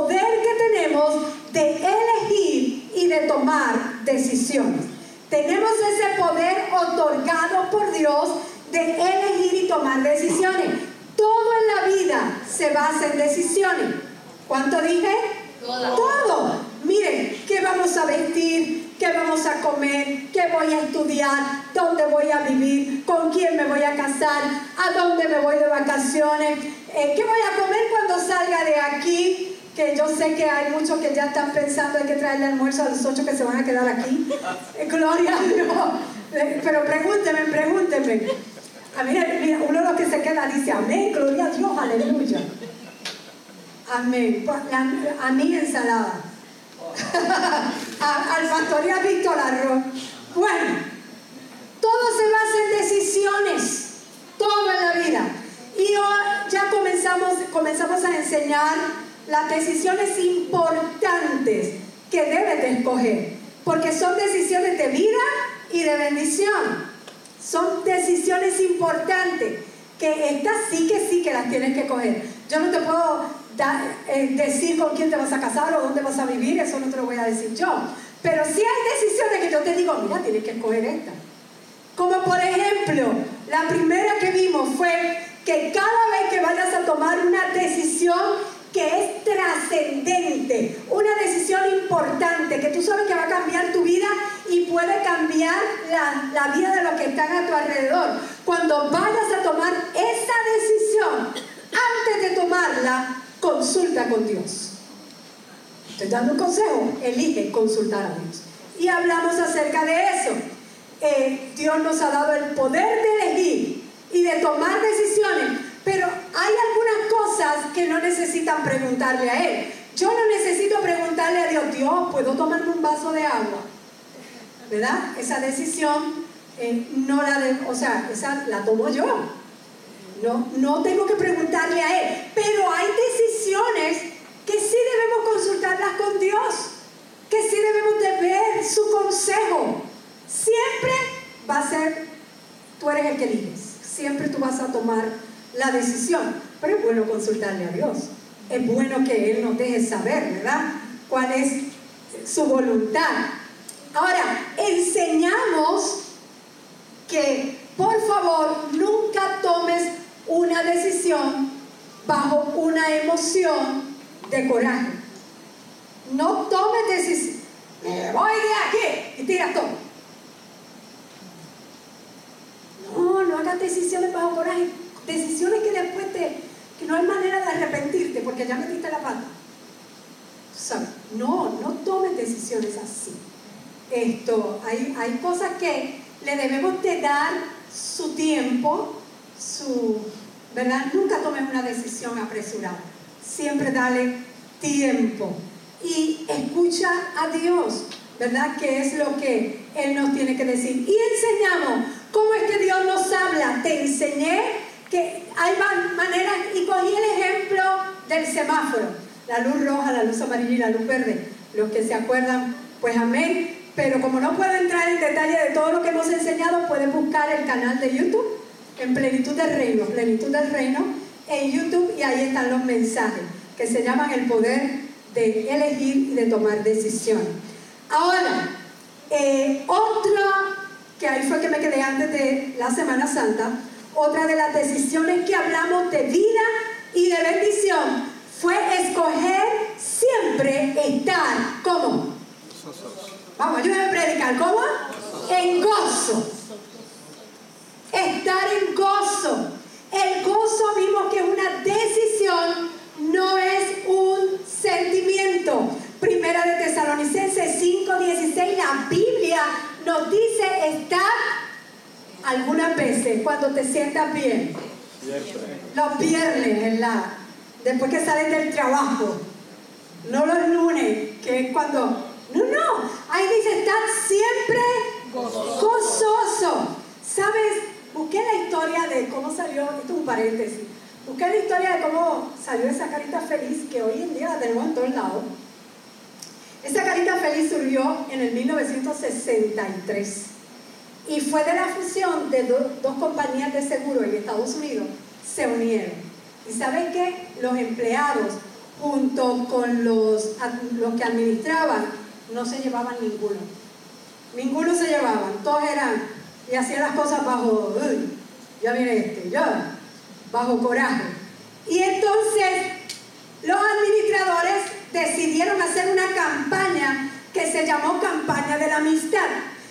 poder que tenemos de elegir y de tomar decisiones. Tenemos ese poder otorgado por Dios de elegir y tomar decisiones. Todo en la vida se basa en decisiones. ¿Cuánto dije? Todo. Todo. Miren, ¿qué vamos a vestir? ¿Qué vamos a comer? ¿Qué voy a estudiar? ¿Dónde voy a vivir? ¿Con quién me voy a casar? ¿A dónde me voy de vacaciones? Eh, ¿Qué voy a comer cuando salga de aquí? Que yo sé que hay muchos que ya están pensando hay que traerle almuerzo a los ocho que se van a quedar aquí. Eh, Gloria a Dios. Eh, Pero pregúnteme, pregúnteme. A mí, mira, uno de los que se queda dice, amén, gloria a Dios, aleluya. Amén. Pa- la- A mí ensalada. A- al pastor y a Víctor arroz. Bueno, todo se basa en decisiones, todo en la vida. Y hoy ya comenzamos, comenzamos a enseñar las decisiones importantes que debes de escoger, porque son decisiones de vida y de bendición. Son decisiones importantes que estas sí que sí que las tienes que coger. Yo no te puedo eh, decir con quién te vas a casar o dónde vas a vivir, eso no te lo voy a decir yo. Pero sí hay decisiones que yo te digo, mira, tienes que escoger esta. Como por ejemplo, la primera que vimos fue que cada vez que vayas a tomar una decisión que es trascendente, una decisión importante, que tú sabes que va a cambiar tu vida y puede cambiar la, la vida de los que están a tu alrededor. Cuando vayas a tomar esa decisión, antes de tomarla, consulta con Dios. Estoy dando un consejo, elige consultar a Dios. Y hablamos acerca de eso. Eh, Dios nos ha dado el poder de elegir y de tomar decisiones, pero hay algunas cosas que no necesitan preguntarle a Él. Yo no necesito preguntarle a Dios, Dios, ¿puedo tomarme un vaso de agua? ¿Verdad? Esa decisión eh, no la de, o sea, esa la tomo yo. No, no tengo que preguntarle a Él, pero hay decisiones que sí debemos consultarlas con Dios, que sí debemos de ver su consejo. Siempre va a ser, tú eres el que eliges, siempre tú vas a tomar la decisión, pero es bueno consultarle a Dios. Es bueno que Él nos deje saber, ¿verdad? ¿Cuál es su voluntad? Ahora, enseñamos que por favor nunca tomes una decisión bajo una emoción de coraje. No tomes decisión. Me voy de aquí y tiras todo. No, no hagas decisiones bajo coraje. Decisiones que después te, que no hay manera de arrepentirte porque ya metiste la pata. Sabes, no, no tomes decisiones así. Esto, hay, hay cosas que le debemos de dar su tiempo, su, ¿verdad? Nunca tomes una decisión apresurada. Siempre dale tiempo. Y escucha a Dios, ¿verdad? Que es lo que Él nos tiene que decir. Y enseñamos cómo es que Dios nos habla. Te enseñé que hay ma- maneras, y cogí el ejemplo del semáforo. La luz roja, la luz amarilla y la luz verde. Los que se acuerdan, pues amén. Pero como no puedo entrar en detalle de todo lo que hemos enseñado, puedes buscar el canal de YouTube en Plenitud del Reino, Plenitud del Reino en YouTube y ahí están los mensajes que se llaman el poder de elegir y de tomar decisiones. Ahora, eh, otra, que ahí fue que me quedé antes de la Semana Santa, otra de las decisiones que hablamos de vida y de bendición fue escoger siempre estar como Vamos, ayúdame a predicar. ¿Cómo? En gozo. Estar en gozo. El gozo vimos que es una decisión, no es un sentimiento. 1 Tesalonicenses 5:16, la Biblia nos dice estar algunas veces cuando te sientas bien. Los viernes, después que sales del trabajo. No los lunes, que es cuando... No, no. Ahí dice, estar siempre gozoso. ¿Sabes? Busqué la historia de cómo salió, esto es un paréntesis, busqué la historia de cómo salió esa carita feliz que hoy en día la tenemos en todos lados. Esa carita feliz surgió en el 1963 y fue de la fusión de dos compañías de seguro en Estados Unidos, se unieron. ¿Y saben qué? Los empleados junto con los, los que administraban no se llevaban ninguno. Ninguno se llevaban, todos eran y hacían las cosas bajo, ya viene este, ya, bajo coraje. Y entonces los administradores decidieron hacer una campaña que se llamó campaña de la amistad.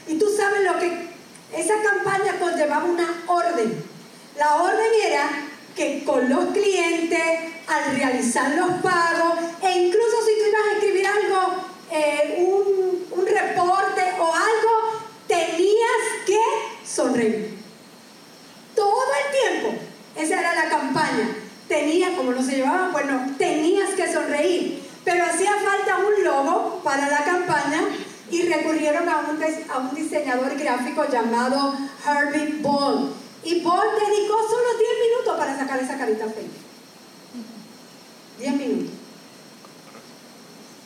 Y tú sabes lo que esa campaña conllevaba una orden. La orden era que con los clientes, al realizar los pagos, e incluso si tú ibas a escribir algo, eh, un, un reporte o algo, tenías que sonreír. Todo el tiempo. Esa era la campaña. Tenía, como no se llevaban, bueno, tenías que sonreír. Pero hacía falta un logo para la campaña y recurrieron a un, a un diseñador gráfico llamado Herbie Ball. Y Ball dedicó solo 10 minutos para sacar esa carita feliz. 10 minutos.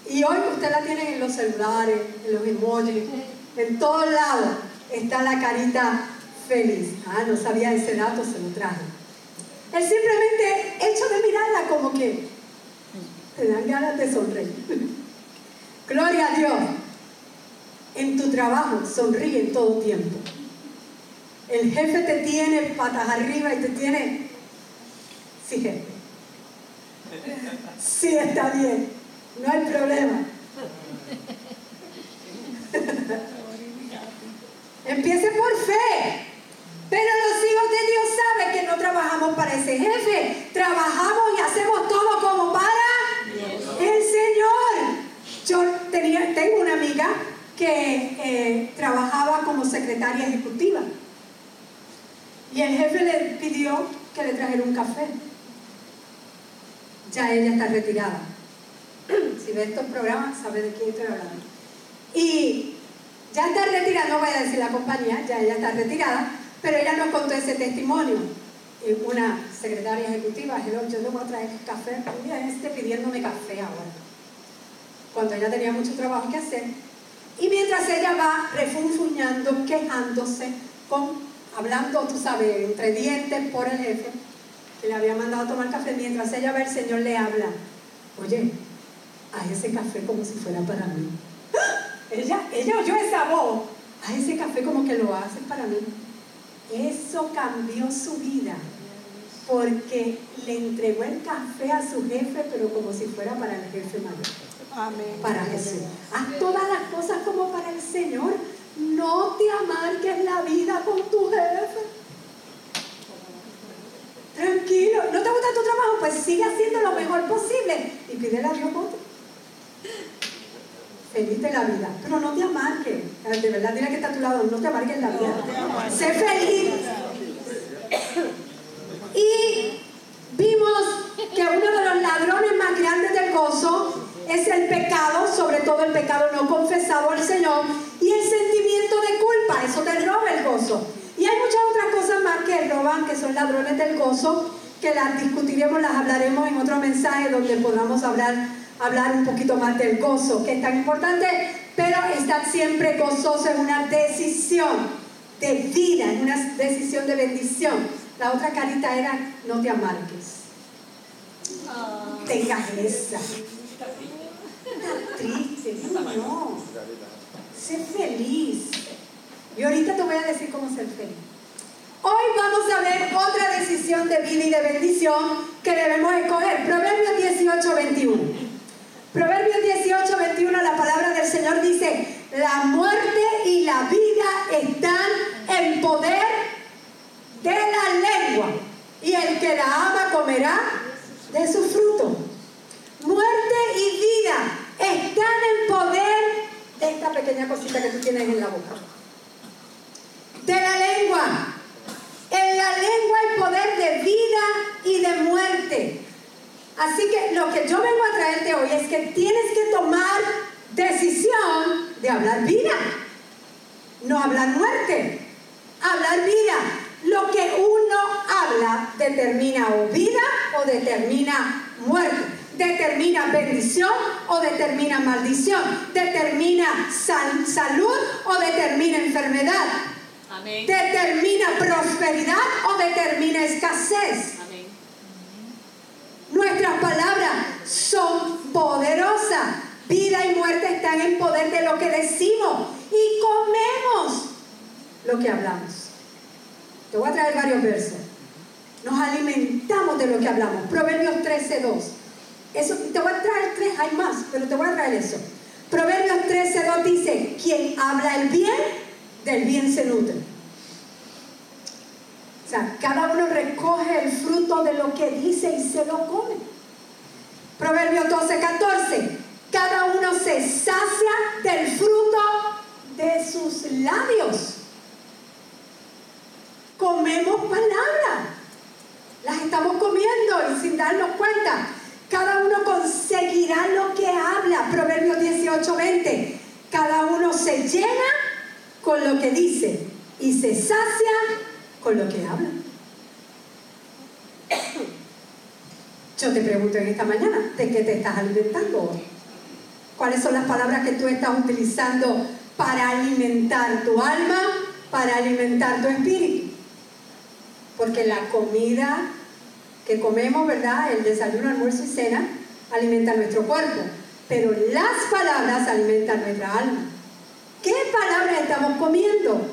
Y hoy usted la tiene en los celulares, en los emojis, en todos lados está la carita feliz. Ah, no sabía ese dato, se lo traje. Es simplemente hecho de mirarla como que te dan ganas de sonreír. Gloria a Dios. En tu trabajo sonríe en todo tiempo. El jefe te tiene patas arriba y te tiene... Sí, jefe. Sí, está bien. No hay problema. Empiece por fe. Pero los hijos de Dios saben que no trabajamos para ese jefe. Trabajamos y hacemos todo como para el Señor. Yo tenía, tengo una amiga que trabajaba como secretaria ejecutiva. Y el jefe le pidió que le trajera un café. Ya ella está retirada. Si ve estos programas, sabe de quién estoy hablando. Y ya está retirada, no voy a decir la compañía, ya ella está retirada, pero ella nos contó ese testimonio. Y una secretaria ejecutiva, yo le voy a traer café, mira, este pidiéndome café ahora. Cuando ella tenía mucho trabajo que hacer. Y mientras ella va refunfuñando, quejándose, con, hablando, tú sabes, entre dientes por el jefe, que le había mandado a tomar café, mientras ella va, el Señor le habla, oye, haz ese café como si fuera para mí. Ella, ella oyó esa voz. A ese café como que lo hace para mí. Eso cambió su vida. Porque le entregó el café a su jefe, pero como si fuera para el jefe mayor. Amén. Para Jesús. Haz todas las cosas como para el Señor. No te amarques la vida con tu jefe. Tranquilo. ¿No te gusta tu trabajo? Pues sigue haciendo lo mejor posible y pídele a Dios otro feliz de la vida, pero no te amarques. De verdad, dile que está a tu lado, no te amarques la vida. sé feliz. Y vimos que uno de los ladrones más grandes del gozo es el pecado, sobre todo el pecado no confesado al Señor, y el sentimiento de culpa, eso te roba el gozo. Y hay muchas otras cosas más que roban, que son ladrones del gozo, que las discutiremos, las hablaremos en otro mensaje donde podamos hablar hablar un poquito más del gozo, que es tan importante, pero estar siempre gozoso es una decisión de vida, es una decisión de bendición. La otra carita era, no te amarques. Ah. Tenga esa. Triste, no. Sé feliz. Y ahorita te voy a decir cómo ser feliz. Hoy vamos a ver otra decisión de vida y de bendición que debemos escoger. Proverbios 18, 21. Proverbios 18, 21, la palabra del Señor dice, la muerte y la vida están en poder de la lengua, y el que la ama comerá de su fruto. Muerte y vida están en poder pequeña cosita que tú tienes en la boca. De la lengua. En la lengua hay poder de vida y de muerte. Así que lo que yo vengo a traerte hoy es que tienes que tomar decisión de hablar vida, no hablar muerte, hablar vida. Lo que uno habla determina o vida o determina muerte, determina bendición o determina maldición, determina salud o determina enfermedad, determina prosperidad o determina escasez. Nuestras palabras son poderosas. Vida y muerte están en poder de lo que decimos y comemos lo que hablamos. Te voy a traer varios versos. Nos alimentamos de lo que hablamos. Proverbios 13.2. Eso, te voy a traer tres, hay más, pero te voy a traer eso. Proverbios 13.2 dice, quien habla el bien, del bien se nutre. O sea, cada uno recoge el fruto de lo que dice y se lo come. Proverbios 12.14, cada uno se sacia del fruto de sus labios. Comemos palabras, las estamos comiendo y sin darnos cuenta. Cada uno conseguirá lo que habla. Proverbios 18:20. Cada uno se llena con lo que dice y se sacia con lo que habla. Yo te pregunto en esta mañana, ¿de qué te estás alimentando ¿Cuáles son las palabras que tú estás utilizando para alimentar tu alma, para alimentar tu espíritu? Porque la comida que comemos, ¿verdad? El desayuno, almuerzo y cena alimenta nuestro cuerpo. Pero las palabras alimentan nuestra alma. ¿Qué palabras estamos comiendo?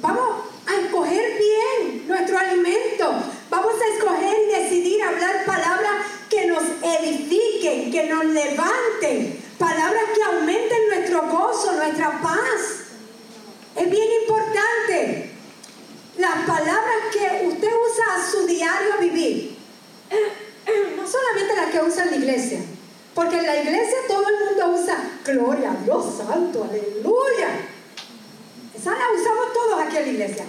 Vamos a escoger bien nuestro alimento. Vamos a escoger y decidir hablar palabras que nos edifiquen, que nos levanten, palabras que aumenten nuestro gozo, nuestra paz. Es bien importante. Las palabras que usted usa a su diario vivir, no solamente las que usa la iglesia, porque en la iglesia todo el mundo usa gloria a Dios santo, aleluya. Esa la usamos todos aquí en la iglesia.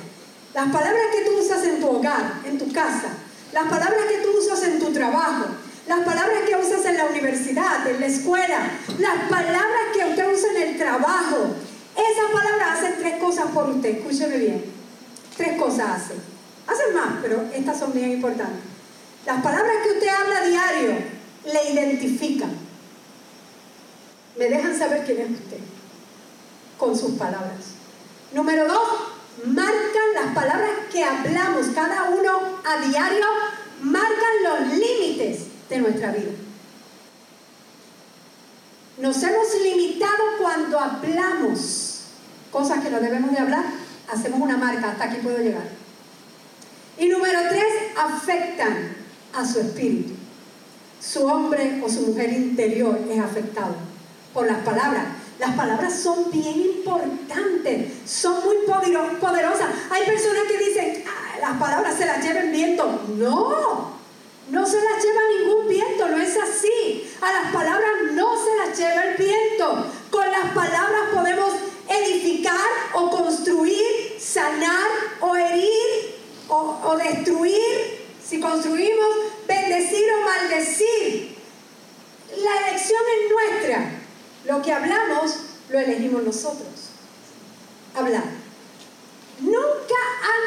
Las palabras que tú usas en tu hogar, en tu casa, las palabras que tú usas en tu trabajo, las palabras que usas en la universidad, en la escuela, las palabras que usted usa en el trabajo, esas palabras hacen tres cosas por usted, escúcheme bien. Tres cosas hacen. Hacen más, pero estas son bien importantes. Las palabras que usted habla a diario le identifican. Me dejan saber quién es usted con sus palabras. Número dos, marcan las palabras que hablamos cada uno a diario, marcan los límites de nuestra vida. Nos hemos limitado cuando hablamos cosas que no debemos de hablar, hacemos una marca, hasta aquí puedo llegar. Y número tres, afectan a su espíritu. Su hombre o su mujer interior es afectado por las palabras. Las palabras son bien importantes, son muy poderosas. Hay personas que dicen, ah, las palabras se las lleva el viento. No, no se las lleva ningún viento, no es así. A las palabras no se las lleva el viento. Con las palabras podemos edificar o construir, sanar o herir o, o destruir. Si construimos, bendecir o maldecir. La elección es nuestra. Lo que hablamos, lo elegimos nosotros. Hablar. Nunca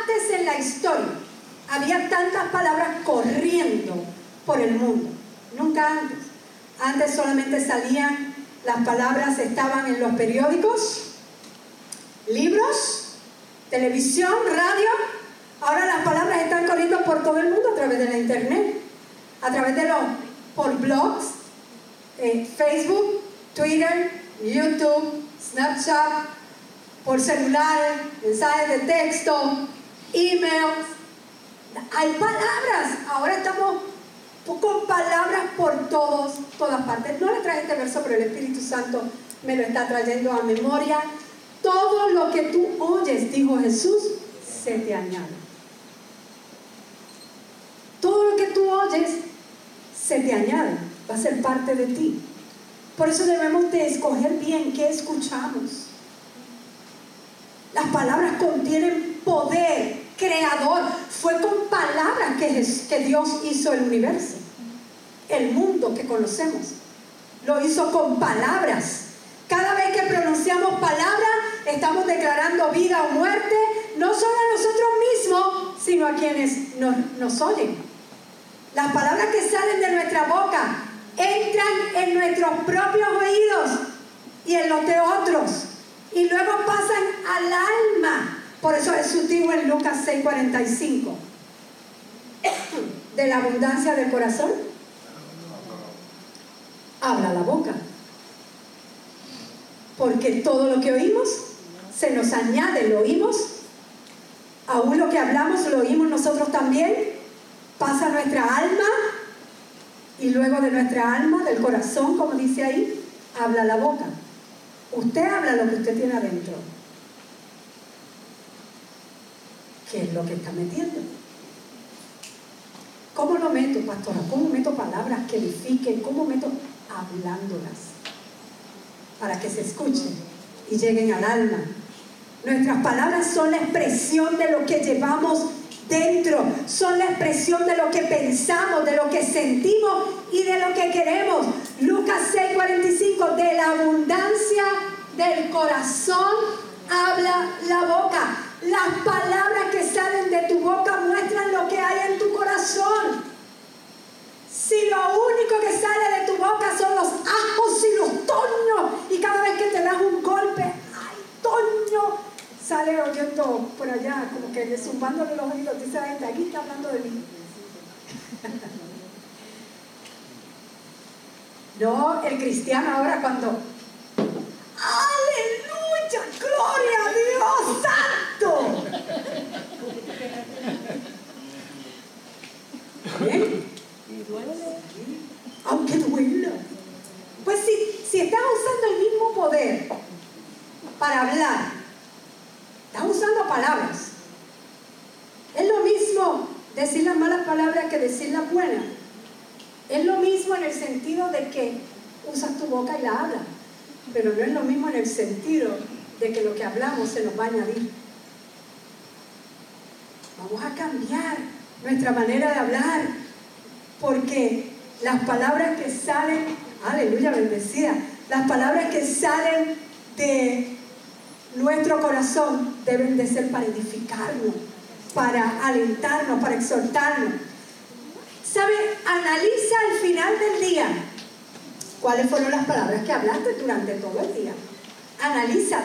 antes en la historia había tantas palabras corriendo por el mundo. Nunca antes. Antes solamente salían, las palabras estaban en los periódicos, libros, televisión, radio. Ahora las palabras están corriendo por todo el mundo a través de la internet, a través de los, por blogs, eh, Facebook, Twitter, YouTube, Snapchat, por celular, mensajes de texto, emails, hay palabras. Ahora estamos con palabras por todos, todas partes. No le traje este verso, pero el Espíritu Santo me lo está trayendo a memoria. Todo lo que tú oyes, dijo Jesús, se te añade. Todo lo que tú oyes, se te añade. Va a ser parte de ti. Por eso debemos de escoger bien qué escuchamos. Las palabras contienen poder creador. Fue con palabras que, Dios hizo el universo, el mundo que conocemos. Lo hizo con palabras. Cada vez que pronunciamos palabras, estamos declarando vida o muerte, no solo a nosotros mismos, sino a quienes nos oyen. Las palabras que salen de nuestra boca entran en nuestros propios oídos y en los de otros. Y luego pasan al alma. Por eso es sutil en Lucas 6:45. De la abundancia del corazón, habla la boca. Porque todo lo que oímos se nos añade, lo oímos. Aún lo que hablamos lo oímos nosotros también. Pasa nuestra alma y luego de nuestra alma, del corazón, como dice ahí, habla la boca. Usted habla lo que usted tiene adentro. ¿Qué es lo que está metiendo? ¿Cómo lo meto, pastora? ¿Cómo meto palabras que edifiquen? ¿Cómo meto hablándolas? Para que se escuchen y lleguen al alma. Nuestras palabras son la expresión de lo que llevamos dentro, son la expresión de lo que pensamos, de lo que sentimos y de lo que queremos. Lucas 6:45, de la abundancia del corazón habla la boca. Las palabras que salen de tu boca muestran lo que hay en tu corazón. Si lo único que sale de tu boca son los ajos y los toños, y cada vez que te das un. Sale oyendo por allá, como que zumbándole los oídos, dice la gente, aquí está hablando de mí. No, el cristiano ahora cuando, aleluya, gloria a Dios santo. ¿Bien? Aunque duela. Pues si, si estás usando el mismo poder para hablar, estás usando palabras. Es lo mismo decir las malas palabras buenas. Es lo mismo en el sentido de que usas tu boca y la hablas, pero no es lo mismo en el sentido de que lo que hablamos se nos va a añadir. Vamos a cambiar nuestra manera de hablar, porque las palabras que salen, aleluya, bendecida, las palabras que salen de nuestro corazón deben de ser para edificarnos, para alentarnos, para exhortarnos. ¿Sabe? Analiza al final del día cuáles fueron las palabras que hablaste durante todo el día. Analiza.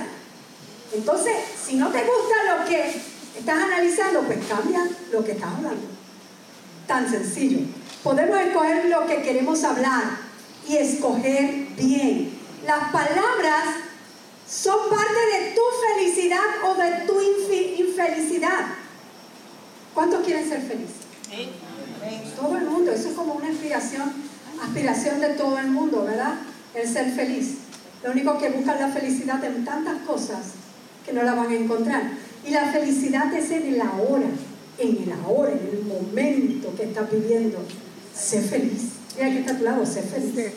Entonces, si no te gusta lo que estás analizando, pues cambia lo que estás hablando. Tan sencillo. Podemos escoger lo que queremos hablar y escoger bien. Las palabras son parte de tu felicidad o de tu infelicidad. ¿Cuántos quieren ser felices? Todo el mundo, eso es como una aspiración, aspiración de todo el mundo, ¿verdad? El ser feliz. Lo único que buscan la felicidad en tantas cosas que no la van a encontrar. Y la felicidad es en el ahora, en el ahora, en el momento que estás viviendo. Sé feliz. Mira que está a tu lado, sé feliz.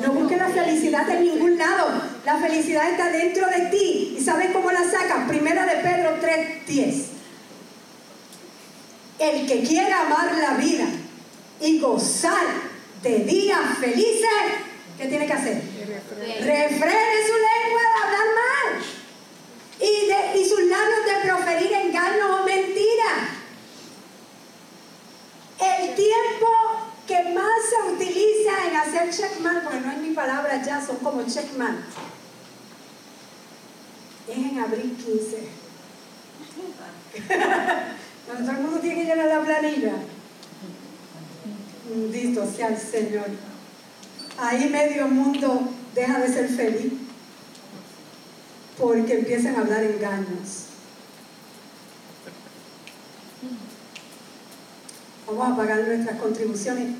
No busques la felicidad en ningún lado. La felicidad está dentro de ti. ¿Y sabes cómo la sacas? Primera de Pedro 3:10. El que quiera amar la vida y gozar de días felices, ¿qué tiene que hacer? Refrene su lengua de hablar mal y, de, y sus labios de proferir engaños o mentiras. El tiempo que más se utiliza en hacer checkman, porque no es mi palabra ya, son como checkman, es en abril 15. Cuando todo el mundo tiene que llenar la planilla. Bendito sea el Señor. Ahí medio mundo deja de ser feliz porque empiezan a hablar engaños. Vamos a pagar nuestras contribuciones,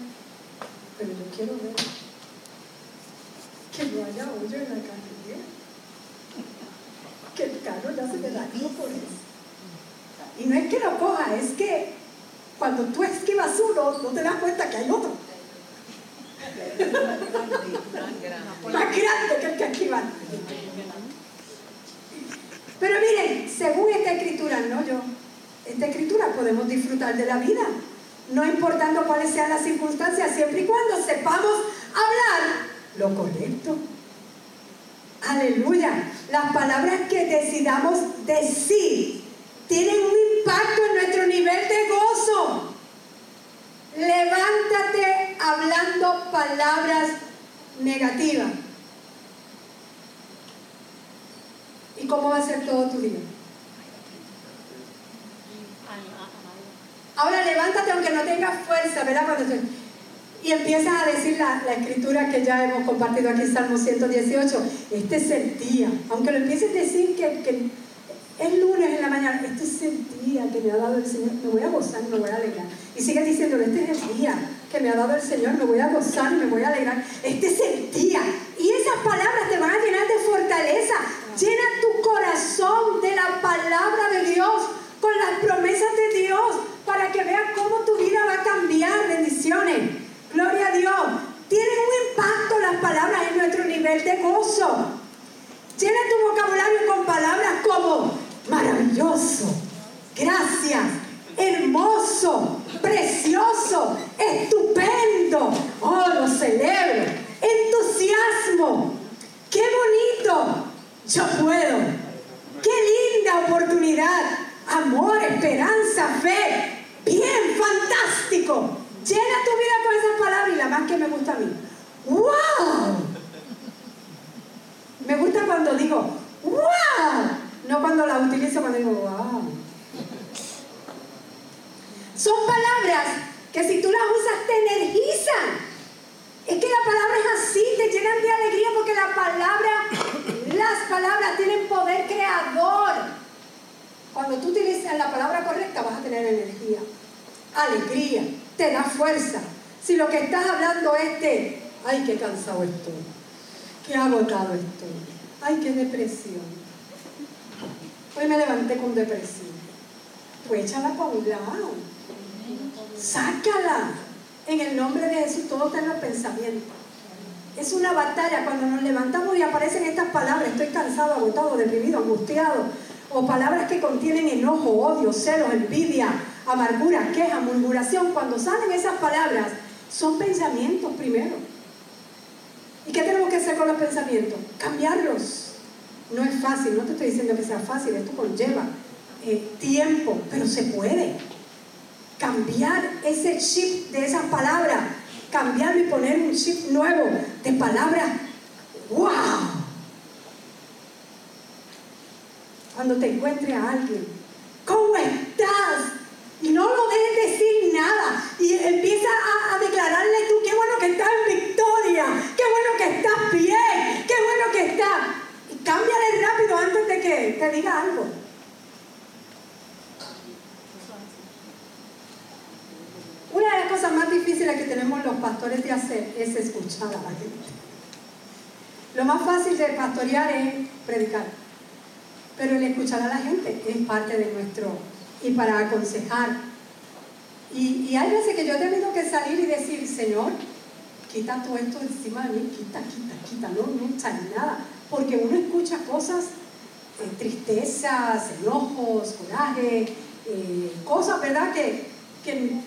pero yo quiero ver que no haya hoyo en la carretera, que el carro ya se me dañó por eso. Y no es que lo coja, es que cuando tú esquivas uno, no te das cuenta que hay otro. Más grande que el que esquiva. Pero miren, no yo. Esta escritura podemos disfrutar de la vida, no importando cuáles sean las circunstancias, siempre y cuando sepamos hablar lo correcto. Aleluya. Las palabras que decidamos decir tienen un impacto en nuestro nivel de gozo. Levántate hablando palabras negativas. ¿Y cómo va a ser todo tu día? Ahora levántate aunque no tengas fuerza, ¿verdad? y empiezas a decir la, escritura que ya hemos compartido aquí, Salmo 118. Este es el día. Aunque lo empieces a decir que, que es lunes en la mañana, este es el día que me ha dado el Señor, me voy a gozar, me voy a alegrar. Y sigue diciendo, este es el día que me ha dado el Señor, me voy a gozar, me voy a alegrar. Este es el día. Y esas palabras te van a llenar de fortaleza. Llena tu corazón de la palabra de Dios, con las promesas de Dios, para que veas cómo tu vida va a cambiar. Bendiciones. Gloria a Dios. Tienen un impacto las palabras en nuestro nivel de gozo. Llena tu vocabulario con palabras como maravilloso, gracias, hermoso, precioso, estupendo. Oh, lo celebro. Entusiasmo. Qué bonito. Yo puedo. Qué linda oportunidad. Amor, esperanza, fe. Bien, fantástico. Llena tu vida con esas palabras y la más que me gusta a mí. ¡Wow! Me gusta cuando digo, ¡wow! No cuando la utilizo cuando digo, wow. Son palabras que si tú las usas te energizan. Es que la palabra es así, te llenan de alegría porque la palabra, las palabras tienen poder creador. Cuando tú utilizas la palabra correcta vas a tener energía, alegría, te da fuerza. Si lo que estás hablando es de, ay, qué cansado estoy, qué agotado estoy, ay, qué depresión, Hoy me levanté con depresión. Pues échala para un lado. Sácala. En el nombre de Jesús, todo está en los pensamientos. Es una batalla cuando nos levantamos y aparecen estas palabras. Estoy cansado, agotado, deprimido, angustiado. O palabras que contienen enojo, odio, celos, envidia, amargura, queja, murmuración. Cuando salen esas palabras, son pensamientos primero. ¿Y qué tenemos que hacer con los pensamientos? Cambiarlos no es fácil, no te estoy diciendo que sea fácil, esto conlleva eh, tiempo, pero se puede. Cambiar ese chip de esas palabras, cambiarlo y poner un chip nuevo de palabras, ¡wow! Cuando te encuentre a alguien, ¿cómo estás? Y no lo dejes decir nada. Y empieza a, a, declararle tú, qué bueno que estás en victoria, qué bueno que estás bien, qué bueno que estás. Cámbiale rápido antes de que te diga algo. Una de las cosas más difíciles que tenemos los pastores de hacer es escuchar a la. Lo más fácil de pastorear es predicar. Pero el escuchar a la gente es parte de nuestro, y para aconsejar. Y, hay veces que yo he tenido que salir y decir, Señor, quita todo esto encima de mí, quita, quita, quita, no, no echa nada porque uno escucha cosas, eh, tristezas, enojos, coraje, eh, cosas, ¿verdad? Que, que,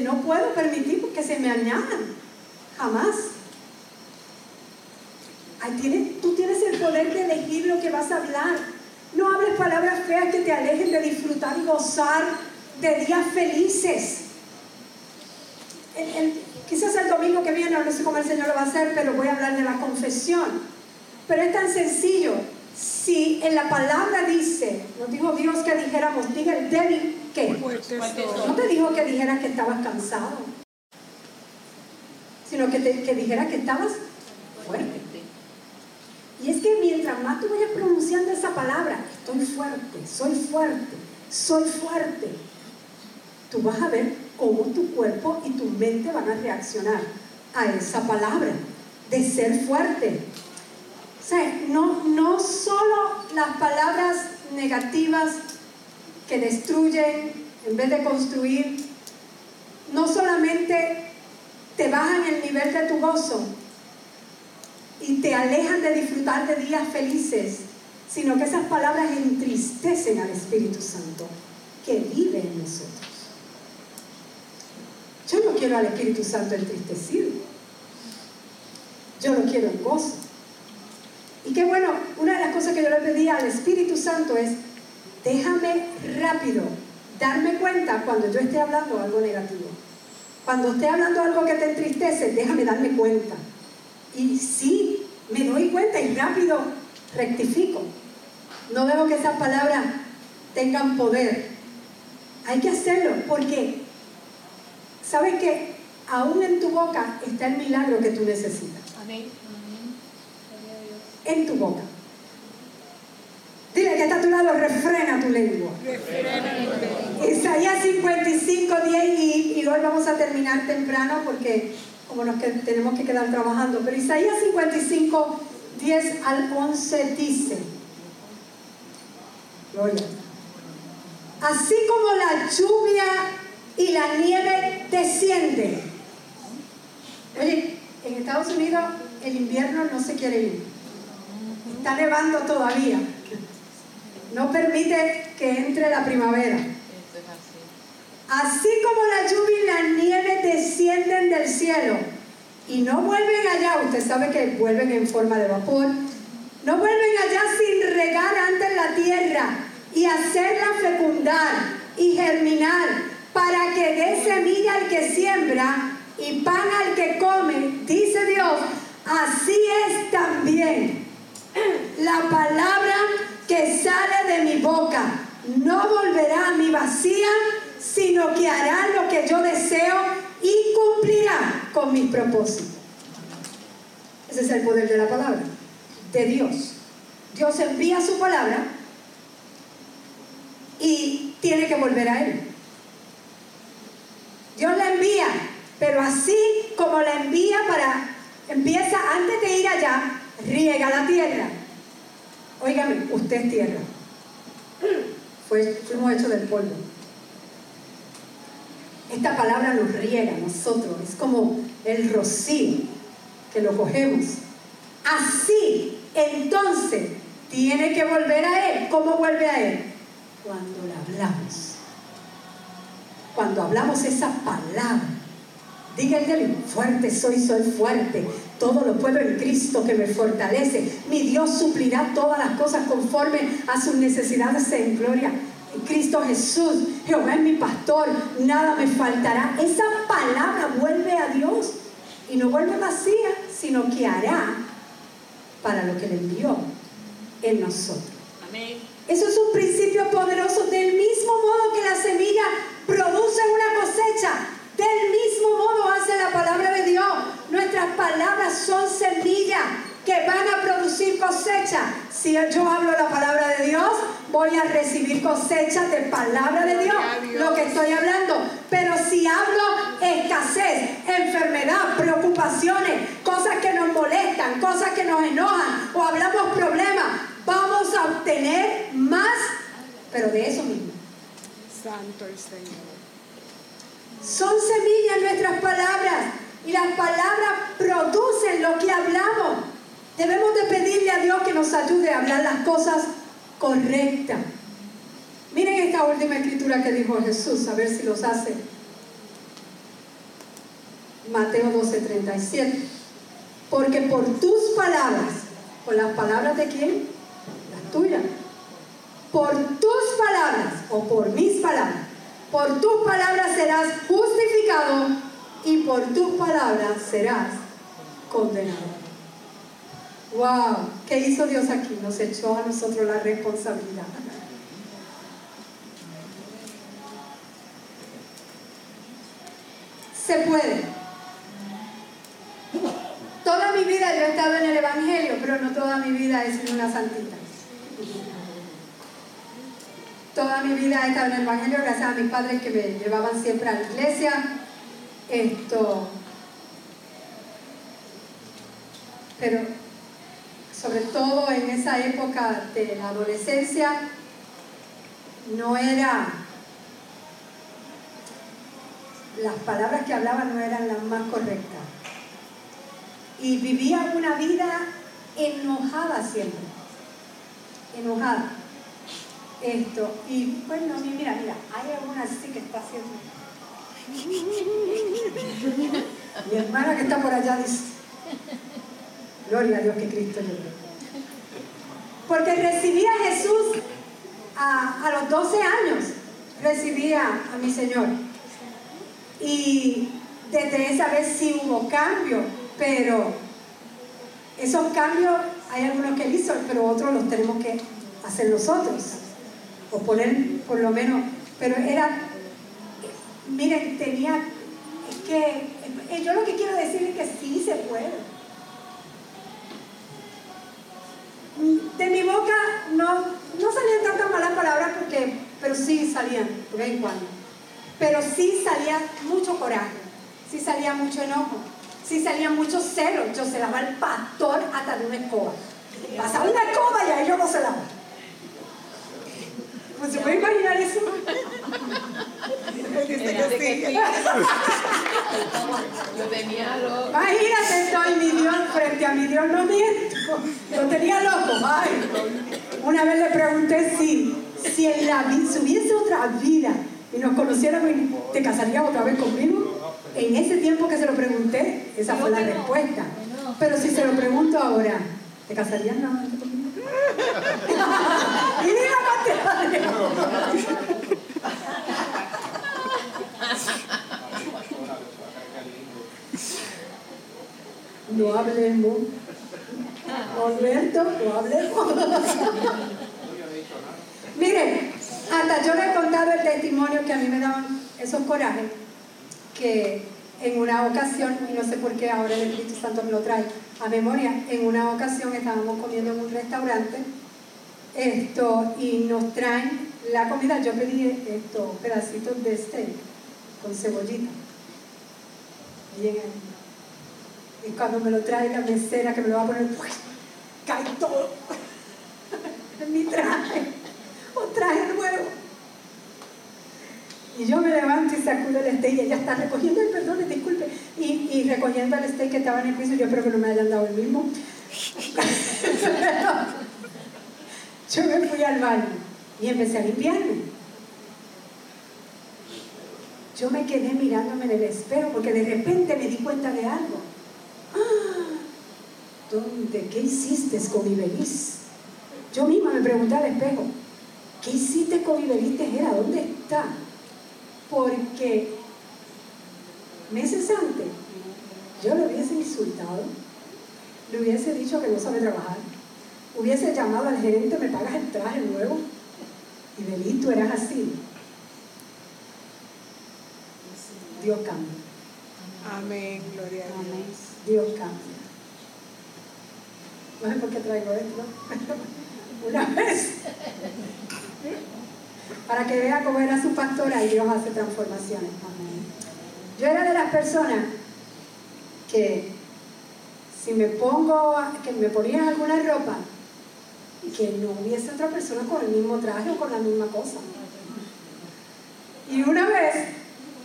no puedo permitir que se me añadan, jamás. tú tienes el poder de elegir lo que vas a hablar. No hables palabras feas que te alejen de disfrutar y gozar de días felices. Quizás el domingo que viene, no sé cómo el Señor lo va a hacer, pero voy a hablar de la confesión. Pero es tan sencillo. Si en la palabra dice, nos dijo Dios que dijéramos, diga el débil que no te dijo que dijeras que estabas cansado, sino que, te, que dijeras que estabas fuerte. Y es que mientras más tú vayas pronunciando esa palabra, estoy fuerte, soy fuerte, soy fuerte, tú vas a ver cómo tu cuerpo y tu mente van a reaccionar a esa palabra de ser fuerte. O sea, no, no solo las palabras negativas que destruyen en vez de construir, no solamente te bajan el nivel de tu gozo y te alejan de disfrutar de días felices, sino que esas palabras entristecen al Espíritu Santo que vive en nosotros. Yo no quiero al Espíritu Santo entristecido. Yo lo quiero en gozo. Y qué bueno, una de las cosas que yo le pedí al Espíritu Santo es, déjame rápido darme cuenta cuando yo esté hablando algo negativo. Cuando esté hablando algo que te entristece, déjame darme cuenta. Y sí, me doy cuenta y rápido rectifico. No dejo que esas palabras tengan poder. Hay que hacerlo porque, ¿sabes qué? Aún en tu boca está el milagro que tú necesitas. Amén. En tu boca. Dile que está a tu lado, refrena tu lengua. Isaías 55, 10 y, y hoy vamos a terminar temprano porque como nos que, tenemos que quedar trabajando. Pero Isaías 55, 10 al 11 dice, Gloria. Así como la lluvia y la nieve descienden. Oye, en Estados Unidos el invierno no se quiere ir. Está nevando todavía. No permite que entre la primavera. Así como la lluvia y la nieve descienden del cielo y no vuelven allá, usted sabe que vuelven en forma de vapor, no vuelven allá sin regar antes la tierra y hacerla fecundar y germinar para que dé semilla al que siembra y pan al que come, dice Dios, así es también la palabra que sale de mi boca. No volverá a mi vacía, sino que hará lo que yo deseo y cumplirá con mis propósitos. Ese es el poder de la palabra, de Dios. Dios envía su palabra y tiene que volver a Él. Dios la envía, pero así como la envía para, empieza antes de ir allá, riega la tierra. Óigame, usted es tierra. Fuimos hechos del polvo. Esta palabra nos riega a nosotros, es como el rocío que lo cogemos. Así, entonces, tiene que volver a Él. ¿Cómo vuelve a Él? Cuando le hablamos. Cuando hablamos esa palabra. Díganle, fuerte soy, soy fuerte. Todo lo puedo en Cristo que me fortalece. Mi Dios suplirá todas las cosas conforme a sus necesidades en gloria. Cristo Jesús, Jehová es mi pastor, nada me faltará. Esa palabra vuelve a Dios y no vuelve vacía, sino que hará para lo que le envió en nosotros. Amén. Eso es un principio poderoso. Del mismo modo que la semilla produce una cosecha, del mismo modo hace la palabra de Dios. Nuestras palabras son semillas que van a producir cosecha. Si yo hablo la palabra de Dios, voy a recibir cosecha de palabra de Dios, lo que estoy hablando. Pero si hablo escasez, enfermedad, preocupaciones, cosas que nos molestan, cosas que nos enojan, o hablamos problemas, vamos a obtener más, pero de eso mismo. Santo el Señor. Son semillas nuestras palabras y las palabras producen lo que hablamos. Debemos de pedirle a Dios que nos ayude a hablar las cosas correctas. Miren esta última escritura que dijo Jesús, a ver si los hace. Mateo 12, 37. Porque por tus palabras, ¿por las palabras de quién? Las tuyas. Por tus palabras o por mis palabras, por tus palabras serás justificado por tus palabras serás condenado. Wow, ¿qué hizo Dios aquí? Nos echó a nosotros la responsabilidad. Se puede. Toda mi vida yo he estado en el Evangelio, pero no toda mi vida he sido una santita. Toda mi vida he estado en el Evangelio gracias a mis padres que me llevaban siempre a la iglesia. Esto. Pero sobre todo en esa época de la adolescencia, no era, las palabras que hablaban no eran las más correctas. Y vivía una vida enojada siempre, enojada. Esto, y bueno, mira, mira, hay alguna así que está haciendo. Mi hermana que está por allá dice, gloria a Dios que Cristo lloró. Porque recibí a Jesús a, a los 12 años, recibía a mi Señor. Y desde esa vez sí hubo cambio, pero esos cambios hay algunos que él hizo, pero otros los tenemos que hacer nosotros. O poner por lo menos, pero era, miren, tenía, es que eh, yo lo que quiero decir es que sí se puede. De mi boca no, no salían tantas malas palabras porque, pero sí salían de vez en cuando. Pero sí salía mucho coraje, sí salía mucho enojo, sí salía mucho celo. Yo se lava el pastor hasta de una escoba. Pasa una escoba y ahí yo no se lava. Pues se puede imaginar eso. Yo tenía lo... Imagínate, estoy mi Dios frente a mi Dios, no miento. Lo tenía loco. Ay. Una vez le pregunté si, si en la si hubiese otra vida y nos conociéramos te casarías otra vez conmigo. En ese tiempo que se lo pregunté, esa fue la respuesta. Pero si se lo pregunto ahora, ¿te casarías nuevamente conmigo? y. No hablemos. Alberto, no hablemos. Miren, hasta yo le he contado el testimonio que a mí me daban esos corajes, que en una ocasión, y no sé por qué ahora el Espíritu Santo me lo trae a memoria, en una ocasión estábamos comiendo en un restaurante esto y nos traen la comida, yo pedí estos pedacitos de steak con cebollita. Y cuando me lo trae la mesera que me lo va a poner, ¡uy! cae todo en mi traje. Un traje nuevo. Y yo me levanto y sacudo el steak y ella está recogiendo, ay, perdón, disculpe, y, y recogiendo el steak que estaba en el piso, yo espero que no me hayan dado el mismo. yo me fui al baño y empecé a limpiarme. Yo me quedé mirándome en el espejo porque de repente me di cuenta de algo. ¡Ah! ¿Dónde? ¿Qué hiciste con Ibeliz? Yo misma me pregunté al espejo, ¿qué hiciste con Ibeliz Tejera? ¿Dónde está? Porque meses antes yo le hubiese insultado, le hubiese dicho que no sabe trabajar, hubiese llamado al gerente, me pagas el traje nuevo. Ibeliz, tú eras así. Dios cambia. Amén, gloria a Dios. Dios cambia. No sé por qué traigo esto. Una vez. Para que vea cómo era su pastora y Dios hace transformaciones. Amén. Yo era de las personas que si me pongo, que me ponían alguna ropa que no hubiese otra persona con el mismo traje o con la misma cosa. Y una vez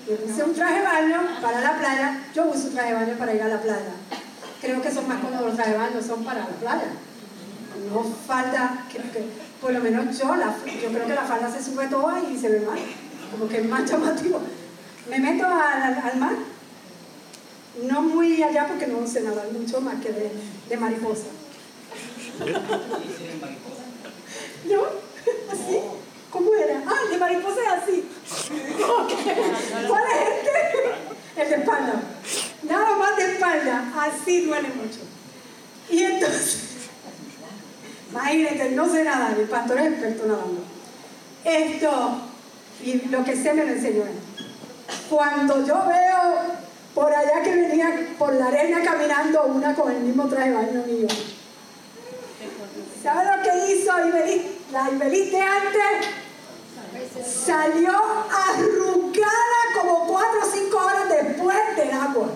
me puse un traje de baño para la playa. Yo uso traje de baño para ir a la playa. Creo que son más cómodos los trajes de baño, son para la playa. No falta, creo por lo menos yo, la, yo creo que la falda se sube toda y se ve mal. Como que es más llamativo. Me meto al mar. No muy allá porque no sé nadar mucho más que de, de mariposa. ¿No? ¿Así? ¿Cómo era? Ah, el de mariposa es así. Ok. ¿Cuál es este? El de espalda. Nada más de espalda. Así duele mucho. Y entonces, imagínate, no sé nadar, el pastor es experto nadando. Esto, y lo que sé me lo enseñó él. Cuando yo veo por allá que venía por la arena caminando una con el mismo traje de baño mío. ¿Sabe lo que hizo Ibeliz? La Ibeliz de antes salió arrugada como cuatro o cinco horas después del agua.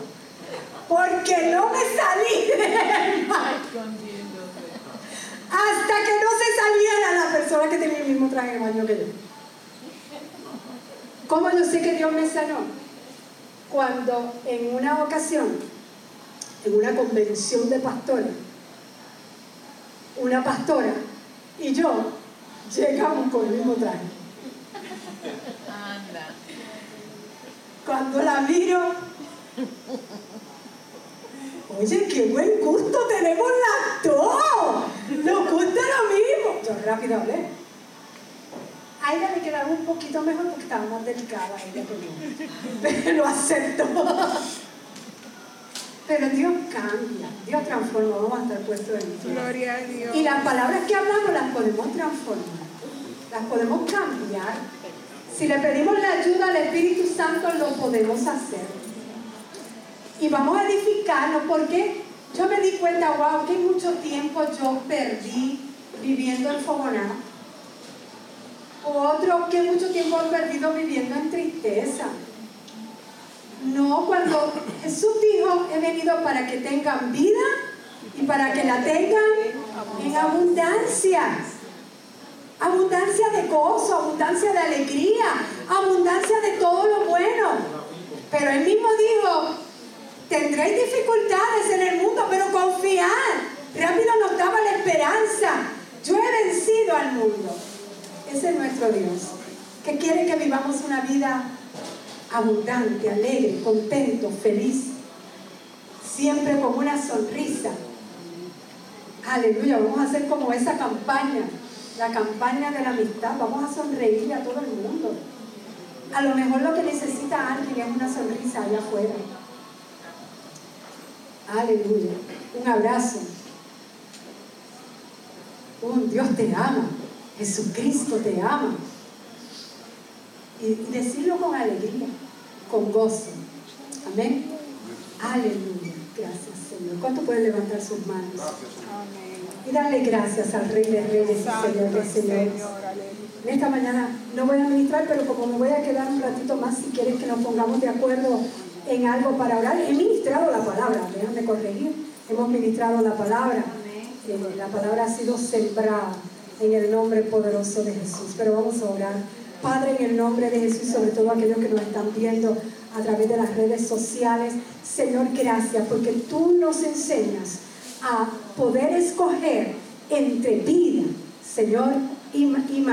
Porque no me salí del. Hasta que no se saliera la persona que tenía el mismo traje de baño que yo. ¿Cómo yo sé que Dios me sanó? Cuando en una ocasión, en una convención de pastores, una pastora y yo llegamos con el mismo traje. Anda. Cuando la miro, oye, qué buen gusto tenemos las dos. Nos gusta lo mismo. Yo rápido hablé. A ella le quedaba un poquito mejor porque estaba más delicada ella que yo. Pero lo aceptó. Pero Dios cambia, Dios transforma, vamos a estar puestos en el Gloria a Dios. y las palabras que hablamos las podemos transformar, las podemos cambiar. Si le pedimos la ayuda al Espíritu Santo, lo podemos hacer. Y vamos a edificarnos porque yo me di cuenta, wow, que mucho tiempo yo perdí viviendo en Fogoná. O otro que mucho tiempo he perdido viviendo en tristeza. No, cuando Jesús dijo, he venido para que tengan vida y para que la tengan en abundancia. Abundancia de gozo, abundancia de alegría, abundancia de todo lo bueno. Pero él mismo dijo, tendréis dificultades en el mundo, pero confiad. Rápido nos daba la esperanza. Yo he vencido al mundo. Ese es nuestro Dios, que quiere que vivamos una vida abundante, alegre, contento, feliz, siempre con una sonrisa. Aleluya, vamos a hacer como esa campaña, la campaña de la amistad, vamos a sonreírle a todo el mundo. A lo mejor lo que necesita alguien es una sonrisa allá afuera. Aleluya, un abrazo. Un Dios te ama, Jesucristo te ama y decirlo con alegría, con gozo. Amén. Aleluya. Gracias, Señor. ¿Cuánto puede levantar sus manos? Amén. Y darle gracias al Rey de Reyes y Señor de Señores. En esta mañana no voy a ministrar, pero como me voy a quedar un ratito más, si quieres que nos pongamos de acuerdo en algo para orar. He ministrado la palabra, déjame corregir. Hemos ministrado la palabra. Eh, la palabra ha sido sembrada en el nombre poderoso de Jesús. Pero vamos a orar. Padre, en el nombre de Jesús, sobre todo aquellos que nos están viendo a través de las redes sociales, Señor, gracias, porque tú nos enseñas a poder escoger entre vida, Señor, y, y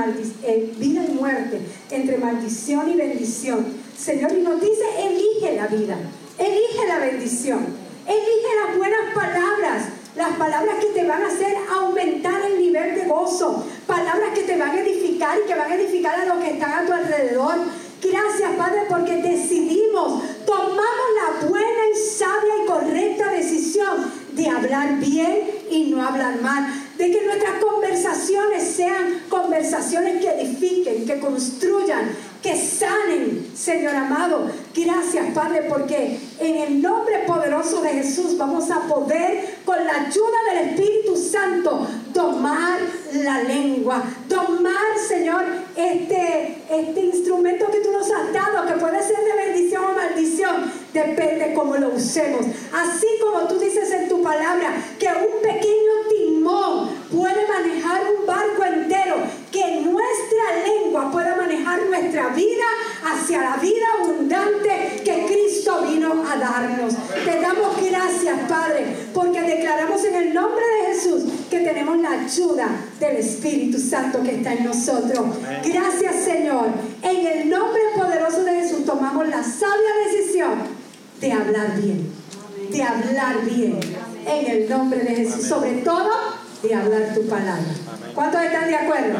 eh, vida y muerte, entre maldición y bendición. Señor, y nos dice, elige la vida, elige la bendición, elige las buenas palabras, las palabras que te van a hacer aumentar el nivel de gozo, palabras que te van a edificar y que van a edificar a los están a tu alrededor. Gracias, Padre, porque decidimos, tomamos la buena y sabia y correcta decisión de hablar bien y no hablar mal, de que nuestras conversaciones sean conversaciones que edifiquen, que construyan, que sanen, Señor amado. Gracias, Padre, porque en el nombre poderoso de Jesús vamos a poder, con la ayuda del Espíritu Santo, domar la lengua, domar, Señor, este, este instrumento que tú nos has dado, que puede ser de bendición o maldición, depende cómo lo usemos. Así como tú dices en tu palabra, que un pequeño timón puede manejar un barco entero, que nuestra lengua pueda manejar nuestra vida hacia la vida abundante que Cristo vino a darnos. Te damos gracias, Padre, porque declaramos en el nombre de Jesús que tenemos la ayuda del Espíritu Santo que está en nosotros. Gracias, Señor. En el nombre poderoso de Jesús tomamos la sabia decisión de hablar bien, de hablar bien. En el nombre de Jesús, sobre todo de hablar tu palabra. ¿Cuántos están de acuerdo?